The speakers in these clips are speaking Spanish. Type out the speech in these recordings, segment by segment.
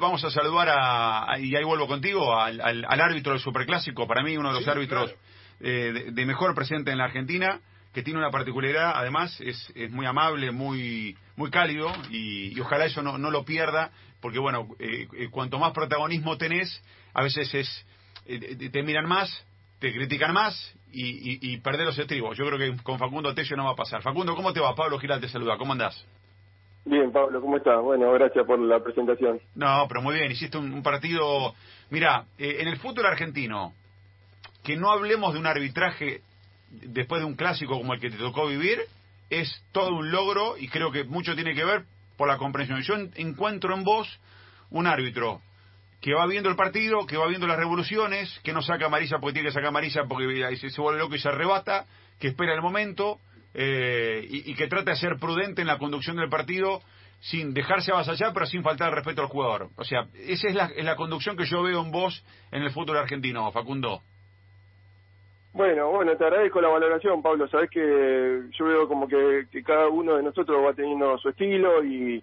Vamos a saludar a, y ahí vuelvo contigo, al, árbitro del Superclásico, para mí uno de los árbitros eh, de, mejor presente en la Argentina, que tiene una particularidad, además es, es muy amable, muy muy cálido y, ojalá eso no, no, lo pierda, porque bueno, eh, eh, cuanto más protagonismo tenés, a veces es te miran más, te critican más y, y, perder los estribos. Yo creo que con Facundo Tello no va a pasar. Facundo, ¿cómo te va? Pablo Giral te saluda, ¿cómo andás? Bien, Pablo, ¿cómo estás? Bueno, gracias por la presentación. No, pero muy bien, hiciste un, partido... Mira, eh, en el fútbol argentino, que no hablemos de un arbitraje después de un clásico como el que te tocó vivir, es todo un logro y creo que mucho tiene que ver por la comprensión. Yo encuentro en vos un árbitro que va viendo el partido, que va viendo las revoluciones, que no saca amarilla porque tiene que sacar amarilla porque se, se vuelve loco y se arrebata, que espera el momento, eh, y, que trate de ser prudente en la conducción del partido sin dejarse avasallar, pero sin faltar el respeto al jugador. O sea, esa es la, la conducción que yo veo en vos en el fútbol argentino, Facundo. Bueno, bueno, te agradezco la valoración, Pablo. Sabes que yo veo como que, cada uno de nosotros va teniendo su estilo y,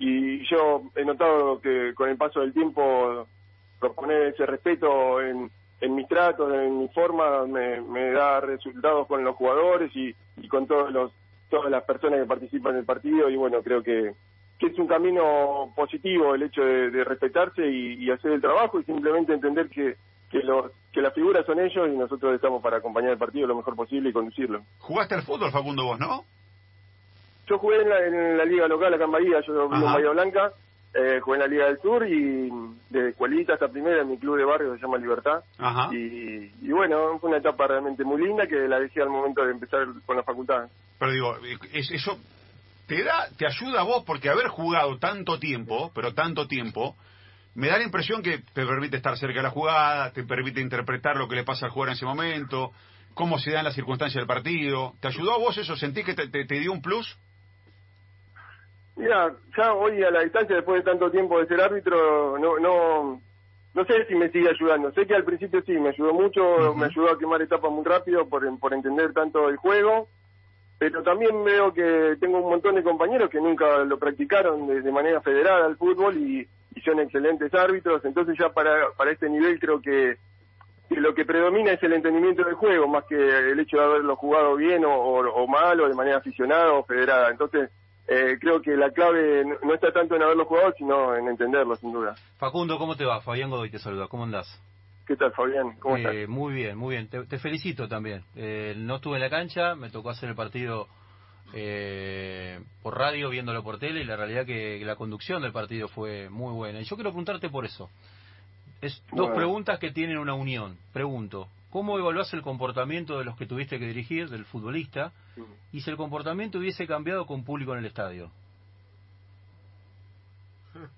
y yo he notado que con el paso del tiempo proponer ese respeto en, en mis tratos, en mi forma, me, me da resultados con los jugadores y con todos los todas las personas que participan en el partido y bueno, creo que, que es un camino positivo el hecho de, respetarse y, hacer el trabajo y simplemente entender que, que, los, que las figuras son ellos y nosotros estamos para acompañar el partido lo mejor posible y conducirlo. ¿Jugaste al fútbol, Facundo, vos, no? Yo jugué en la, en la liga local acá en Bahía, yo vivo en Bahía Blanca eh, jugué en la Liga del Sur y de escuelita hasta primera en mi club de barrio se llama Libertad. Y, y, bueno, fue una etapa realmente muy linda que la dejé al momento de empezar con la facultad. Pero digo, eso te da, te ayuda a vos porque haber jugado tanto tiempo, pero tanto tiempo, me da la impresión que te permite estar cerca de la jugada, te permite interpretar lo que le pasa al jugador en ese momento, cómo se dan las circunstancias del partido. ¿Te ayudó a vos eso? ¿Sentís que te, te dio un plus? Mira, ya hoy a la distancia, después de tanto tiempo de ser árbitro, no, no, no sé si me sigue ayudando. Sé que al principio sí, me ayudó mucho, me ayudó a quemar etapas muy rápido por, por entender tanto el juego, pero también veo que tengo un montón de compañeros que nunca lo practicaron de, manera federada al fútbol y, son excelentes árbitros, entonces ya para, para este nivel creo que, lo que predomina es el entendimiento del juego, más que el hecho de haberlo jugado bien o, o mal o de manera aficionada o federada. Entonces, eh, creo que la clave no está tanto en haberlo jugado, sino en entenderlo, sin duda. Facundo, ¿cómo te va? Fabián Godoy te saluda, ¿cómo andás? ¿Qué tal, Fabián? ¿Cómo estás? Eh, muy bien, muy bien. Te, felicito también. Eh, no estuve en la cancha, me tocó hacer el partido por radio, viéndolo por tele, y la realidad que, la conducción del partido fue muy buena. Y yo quiero preguntarte por eso. Es dos preguntas que tienen una unión. Pregunto, ¿Cómo evaluás el comportamiento de los que tuviste que dirigir, del futbolista, y si el comportamiento hubiese cambiado con público en el estadio?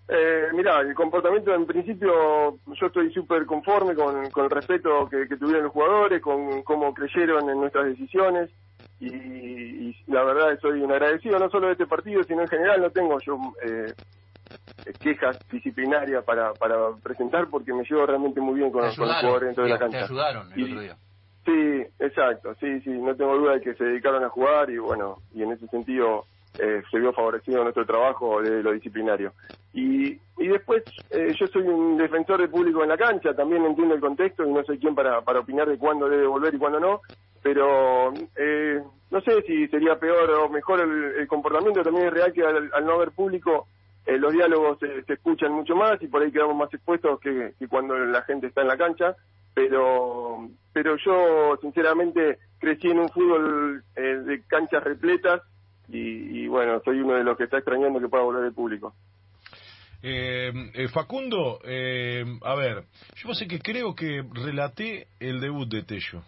Eh, mira, el comportamiento en principio yo estoy súper conforme con, con, el respeto que, tuvieron los jugadores, con cómo creyeron en nuestras decisiones y, la verdad soy un agradecido no solo de este partido, sino en general no tengo yo eh, quejas disciplinarias para, para presentar porque me llevo realmente muy bien con, los jugadores dentro de la cancha. Te ayudaron el otro día. Sí, exacto, sí, sí, no tengo duda de que se dedicaron a jugar y bueno, y en ese sentido eh, se vio favorecido nuestro trabajo de lo disciplinario. Y, y después eh, yo soy un defensor del público en la cancha, también entiendo el contexto y no soy quien para, para opinar de cuándo debe volver y cuándo no, pero eh, no sé si sería peor o mejor el, comportamiento, también es real que al no haber público eh, los diálogos se, escuchan mucho más y por ahí quedamos más expuestos que, cuando la gente está en la cancha, pero pero yo sinceramente crecí en un fútbol eh, de canchas repletas y, bueno, soy uno de los que está extrañando que pueda volver el público. Eh, Facundo, a ver, yo sé que creo que relaté el debut de Tello.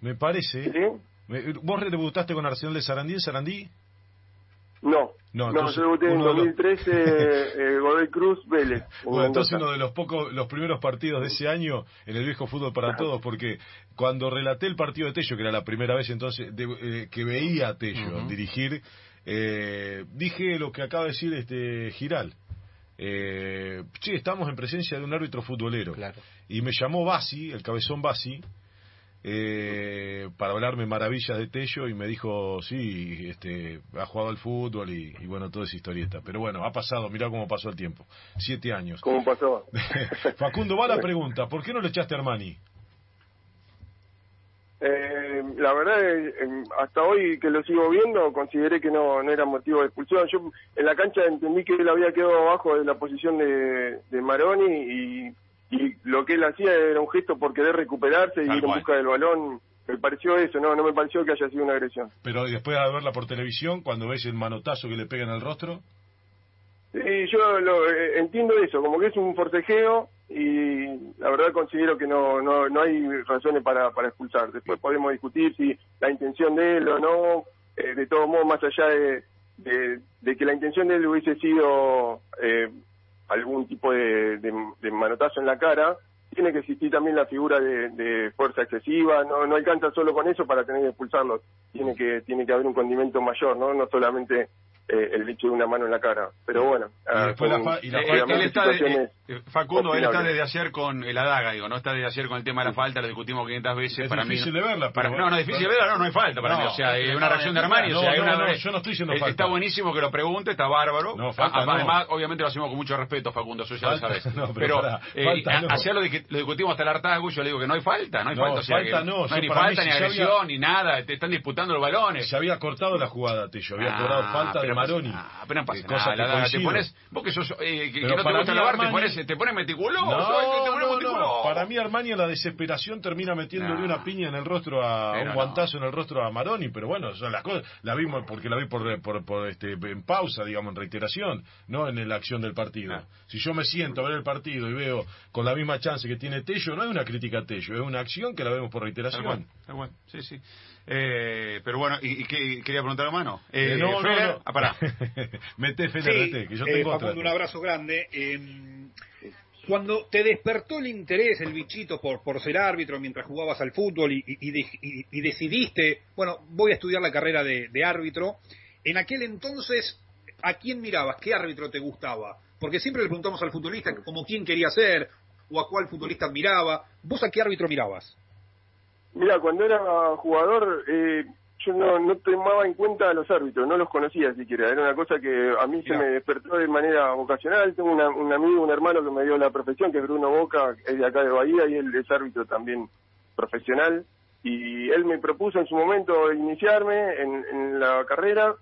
Me parece. ¿Sí? ¿Vos debutaste con Arsenal de Sarandí en Sarandí? No, no, no yo debuté en 2013 eh, Godoy Cruz Vélez. Bueno, entonces uno de los pocos, los primeros partidos de ese año en el viejo fútbol para todos, porque cuando relaté el partido de Tello, que era la primera vez entonces eh, que veía a Tello dirigir, eh, dije lo que acaba de decir este Giral. Eh, estamos en presencia de un árbitro futbolero. Y me llamó Basi, el cabezón Basi, eh, para hablarme maravillas de Tello y me dijo, sí, este, ha jugado al fútbol y, bueno, toda esa historieta. Pero bueno, ha pasado, mira cómo pasó el tiempo. Siete años. ¿Cómo pasó? Facundo, va la pregunta, ¿por qué no le echaste a Armani? Eh, la verdad, hasta hoy que lo sigo viendo, consideré que no, no era motivo de expulsión. Yo en la cancha entendí que él había quedado abajo de la posición de, de Maroni y y lo que él hacía era un gesto por querer recuperarse y ir en busca del balón. Me pareció eso, no, no me pareció que haya sido una agresión. Pero después de verla por televisión, cuando ves el manotazo que le pega en el rostro. Sí, yo lo, eh, entiendo eso, como que es un forcejeo y la verdad considero que no, no, no hay razones para, para expulsar. Después podemos discutir si la intención de él o no, eh, de todos modos, más allá de, de, que la intención de él hubiese sido eh, algún tipo de, de, manotazo en la cara, tiene que existir también la figura de, fuerza excesiva, no, no alcanza solo con eso para tener que expulsarlo, tiene que, tiene que haber un condimento mayor, ¿no? No solamente eh, el hecho de una mano en la cara. Pero bueno, ah, él, está de, eh, Facundo, él está desde ayer con el adaga, digo, no está desde ayer con el tema de la falta, lo discutimos 500 veces. Es para difícil mí, de verla. Pero no, no es difícil de verla, no, no hay falta para mí. O sea, es una reacción de Armani. o sea, hay una, yo no estoy diciendo falta. Está buenísimo que lo pregunte, está bárbaro. Falta, Además, obviamente lo hacemos con mucho respeto, Facundo, eso ya lo sabes. pero eh, ayer lo, discutimos hasta el hartazgo, yo le digo que no hay falta, no hay falta. O sea, no, hay ni falta, ni agresión, ni nada, te están disputando los balones. Se había cortado la jugada, Tello, había cobrado falta de Maroni. Apenas pasa te pones, vos que eh, que, no te gusta lavar, te pones, te pones meticuloso. No, Para mí Armani en la desesperación termina metiéndole una piña en el rostro a, un guantazo en el rostro a Maroni, pero bueno, son las cosas, la vimos porque la vi por, por, por este, en pausa, digamos, en reiteración, no en la acción del partido. Ah. Si yo me siento a ver el partido y veo con la misma chance que tiene Tello, no es una crítica a Tello, es una acción que la vemos por reiteración. Está bueno, sí, sí. Eh, pero bueno, ¿y, qué quería preguntar a mano? Eh, eh no, Feller, no, no. Ah, pará. mete Feller, que yo tengo eh, un abrazo grande. Cuando te despertó el interés, el bichito por, por ser árbitro mientras jugabas al fútbol y, y, decidiste, bueno, voy a estudiar la carrera de, de, árbitro, en aquel entonces, ¿a quién mirabas? ¿Qué árbitro te gustaba? Porque siempre le preguntamos al futbolista como quién quería ser o a cuál futbolista admiraba. ¿Vos a qué árbitro mirabas? Mira, cuando era jugador, eh, yo no, no tomaba en cuenta a los árbitros, no los conocía siquiera. Era una cosa que a mí se me despertó de manera vocacional. Tengo un amigo, un hermano que me dio la profesión, que es Bruno Boca, es de acá de Bahía, y él es árbitro también profesional. Y él me propuso en su momento iniciarme en, la carrera.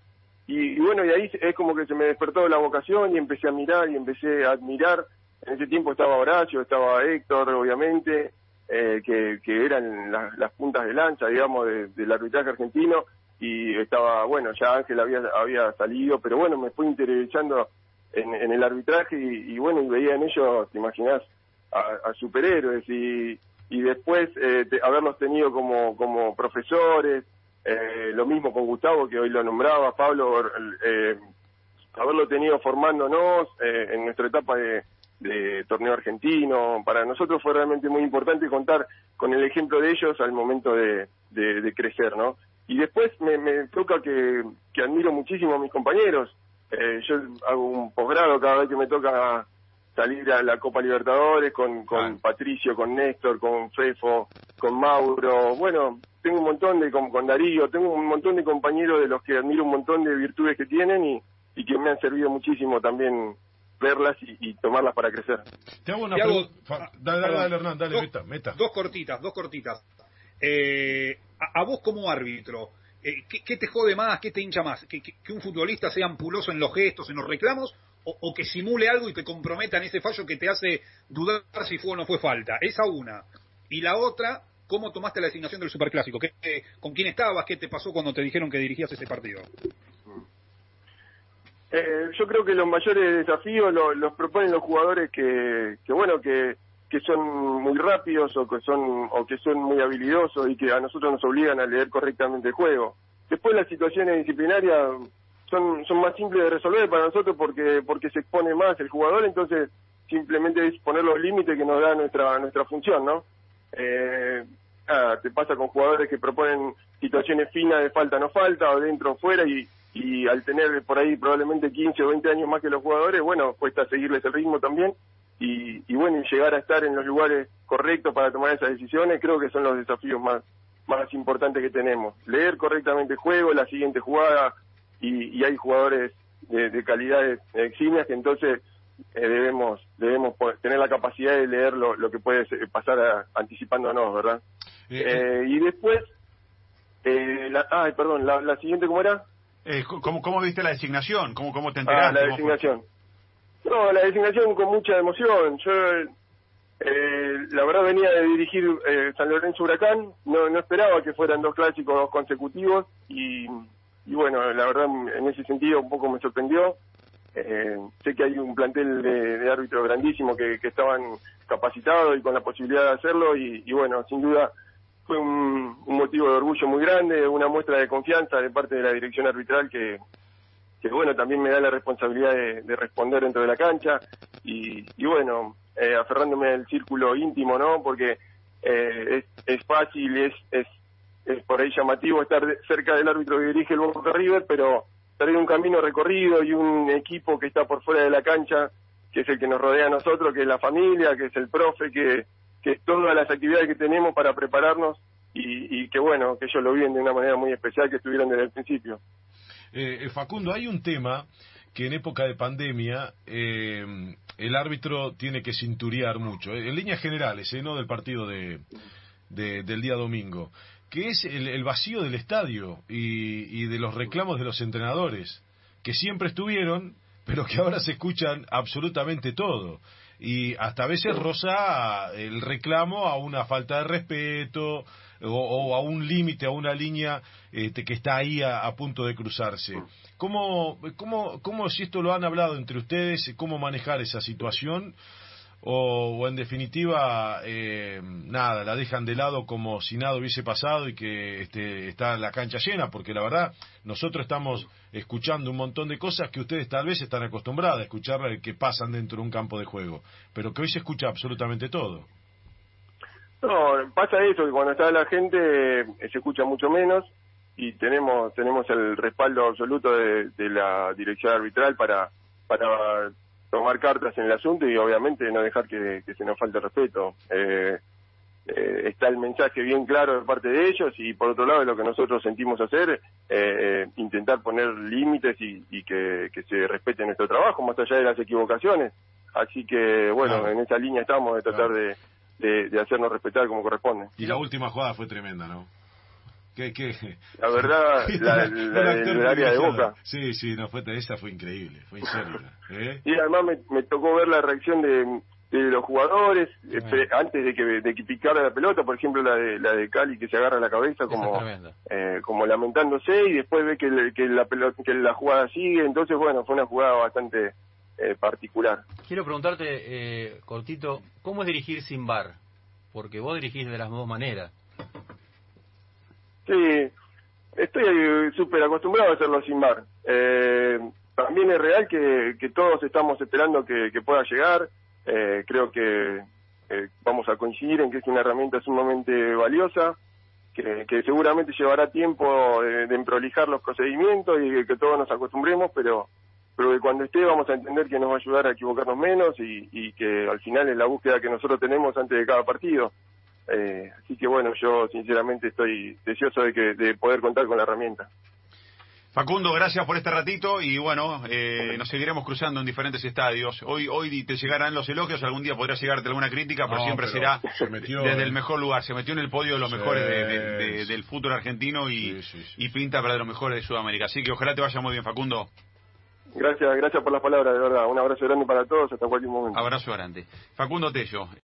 Y, y, bueno, y ahí es como que se me despertó la vocación y empecé a mirar y empecé a admirar. En ese tiempo estaba Horacio, estaba Héctor, obviamente eh, que, que, eran las, puntas de lancha, digamos, del arbitraje argentino, y estaba, bueno, ya Ángel había, había salido, pero bueno, me fui interesando en, en el arbitraje y, bueno, y veía en ellos, te imaginas, a, superhéroes y, y después eh, haberlos tenido como, como profesores, eh, lo mismo con Gustavo, que hoy lo nombraba, Pablo, eh, haberlo tenido formándonos eh, en nuestra etapa de, de torneo argentino. Para nosotros fue realmente muy importante contar con el ejemplo de ellos al momento de, de, crecer, ¿no? Y después me, me toca que, que admiro muchísimo a mis compañeros. Eh, yo hago un posgrado cada vez que me toca salir a la Copa Libertadores con, con Patricio, con Néstor, con Fefo, con Mauro. Bueno, tengo un montón de, con, con Darío, tengo un montón de compañeros de los que admiro un montón de virtudes que tienen y, y que me han servido muchísimo también verlas y, tomarlas para crecer. Te hago una pregunta. Dale, dale, Hernán, dale, dos, meta, Dos cortitas, dos cortitas. Eh, a, vos como árbitro, eh, ¿qué, te jode más, qué te hincha más? ¿Que, un futbolista sea ampuloso en los gestos, en los reclamos, o, que simule algo y te comprometa en ese fallo que te hace dudar si fue o no fue falta? Esa una. Y la otra, ¿cómo tomaste la designación del Superclásico? ¿Qué, ¿Con quién estabas? ¿Qué te pasó cuando te dijeron que dirigías ese partido? Eh, yo creo que los mayores desafíos los proponen los jugadores que, que bueno, que, que son muy rápidos o que son o que son muy habilidosos y que a nosotros nos obligan a leer correctamente el juego. Después las situaciones disciplinarias son son más simples de resolver para nosotros porque porque se expone más el jugador, entonces simplemente es poner los límites que nos da nuestra nuestra función, ¿no? Eh, te pasa con jugadores que proponen situaciones finas de falta no falta o dentro o fuera y y al tener por ahí probablemente 15 o 20 años más que los jugadores, bueno, cuesta seguirles el ritmo también. y, y bueno, y llegar a estar en los lugares correctos para tomar esas decisiones, creo que son los desafíos más, más importantes que tenemos. Leer correctamente el juego, la siguiente jugada, y, y hay jugadores de, de calidades eximias que entonces eh, debemos debemos tener la capacidad de leer lo, lo que puede pasar a, anticipándonos, ¿verdad? Eh, Eh, y después, eh, la, ay, perdón, la, la siguiente, ¿cómo era? Eh, ¿cómo, ¿Cómo viste la designación? ¿Cómo, cómo te Ah, enteraste? la designación. No, la designación con mucha emoción. Yo, eh, la verdad, venía de dirigir eh, San Lorenzo Huracán. No, no esperaba que fueran dos clásicos consecutivos. Y, y bueno, la verdad, en ese sentido, un poco me sorprendió. Eh, sé que hay un plantel de, de árbitros grandísimo que, que estaban capacitados y con la posibilidad de hacerlo. Y, y bueno, sin duda, fue un, motivo de orgullo muy grande, una muestra de confianza de parte de la dirección arbitral que, que bueno, también me da la responsabilidad de, de responder dentro de la cancha y, y bueno, eh, aferrándome al círculo íntimo, ¿no? Porque eh, es, es fácil, es, es, es por ahí llamativo estar de- cerca del árbitro que dirige el Boca River, pero tener un camino recorrido y un equipo que está por fuera de la cancha, que es el que nos rodea a nosotros, que es la familia, que es el profe, que, que todas las actividades que tenemos para prepararnos y, y que bueno, que ellos lo viven de una manera muy especial, que estuvieron desde el principio. Eh, eh, Facundo, hay un tema que en época de pandemia eh, el árbitro tiene que cinturear mucho, eh, en líneas generales, eh, no del partido de, de- del día domingo, que es el, el vacío del estadio y de los reclamos de los entrenadores, que siempre estuvieron, pero que ahora se escuchan absolutamente todo. Y hasta a veces roza el reclamo a una falta de respeto o, o a un límite, a una línea este, que está ahí a, a punto de cruzarse. ¿Cómo, cómo, ¿Cómo, si esto lo han hablado entre ustedes, cómo manejar esa situación? O, en definitiva, eh, nada, la dejan de lado como si nada hubiese pasado y que este, está la cancha llena, porque la verdad, nosotros estamos escuchando un montón de cosas que ustedes tal vez están acostumbrados a escuchar eh, que pasan dentro de un campo de juego, pero que hoy se escucha absolutamente todo. No, pasa eso, que cuando está la gente eh, se escucha mucho menos y tenemos tenemos el respaldo absoluto de, de la dirección arbitral para para tomar cartas en el asunto y obviamente no dejar que, que se nos falte respeto. Eh, eh, está el mensaje bien claro de parte de ellos y por otro lado lo que nosotros sentimos hacer, eh, eh, intentar poner límites y, y que, que se respete nuestro trabajo más allá de las equivocaciones. Así que bueno, Claro. en esa línea estamos de tratar Claro. de, de, de hacernos respetar como corresponde. Y la última jugada fue tremenda, ¿no? ¿Qué, qué? La verdad, la, la del área de. Boca. Sí, sí, no fue, esa fue increíble, fue insólita. ¿eh? Y además me, me tocó ver la reacción de, de los jugadores eh, pre- antes de que, de que picara la pelota, por ejemplo la de, la de Cali que se agarra la cabeza como eh, como lamentándose y después ve que, le- que la pelota, que la jugada sigue, entonces bueno, fue una jugada bastante eh, particular. Quiero preguntarte, eh, cortito, ¿cómo es dirigir sin bar? Porque vos dirigís de las dos maneras. Sí, estoy eh, súper acostumbrado a hacerlo sin bar. Eh, también es real que, todos estamos esperando que, pueda llegar. Eh, creo que eh, vamos a coincidir en que es una herramienta sumamente valiosa, que, que seguramente llevará tiempo de, de los procedimientos y que, que todos nos acostumbremos, pero pero que cuando esté vamos a entender que nos va a ayudar a equivocarnos menos y que al final es la búsqueda que nosotros tenemos antes de cada partido. Eh, así que bueno, yo sinceramente estoy deseoso de, que, de poder contar con la herramienta. Facundo, gracias por este ratito y bueno, eh, nos seguiremos cruzando en diferentes estadios. Hoy hoy te llegarán los elogios, algún día podrá llegarte alguna crítica, pero No, siempre pero será se metió, desde eh. el mejor lugar. Se metió en el podio de los Sí, mejores de- de- de- sí. del fútbol argentino y, Sí, sí, sí. y pinta para de los mejores de Sudamérica. Así que ojalá te vaya muy bien, Facundo. Gracias, gracias por las palabras, de verdad. Un abrazo grande para todos, hasta cualquier momento. Abrazo grande. Facundo Tello.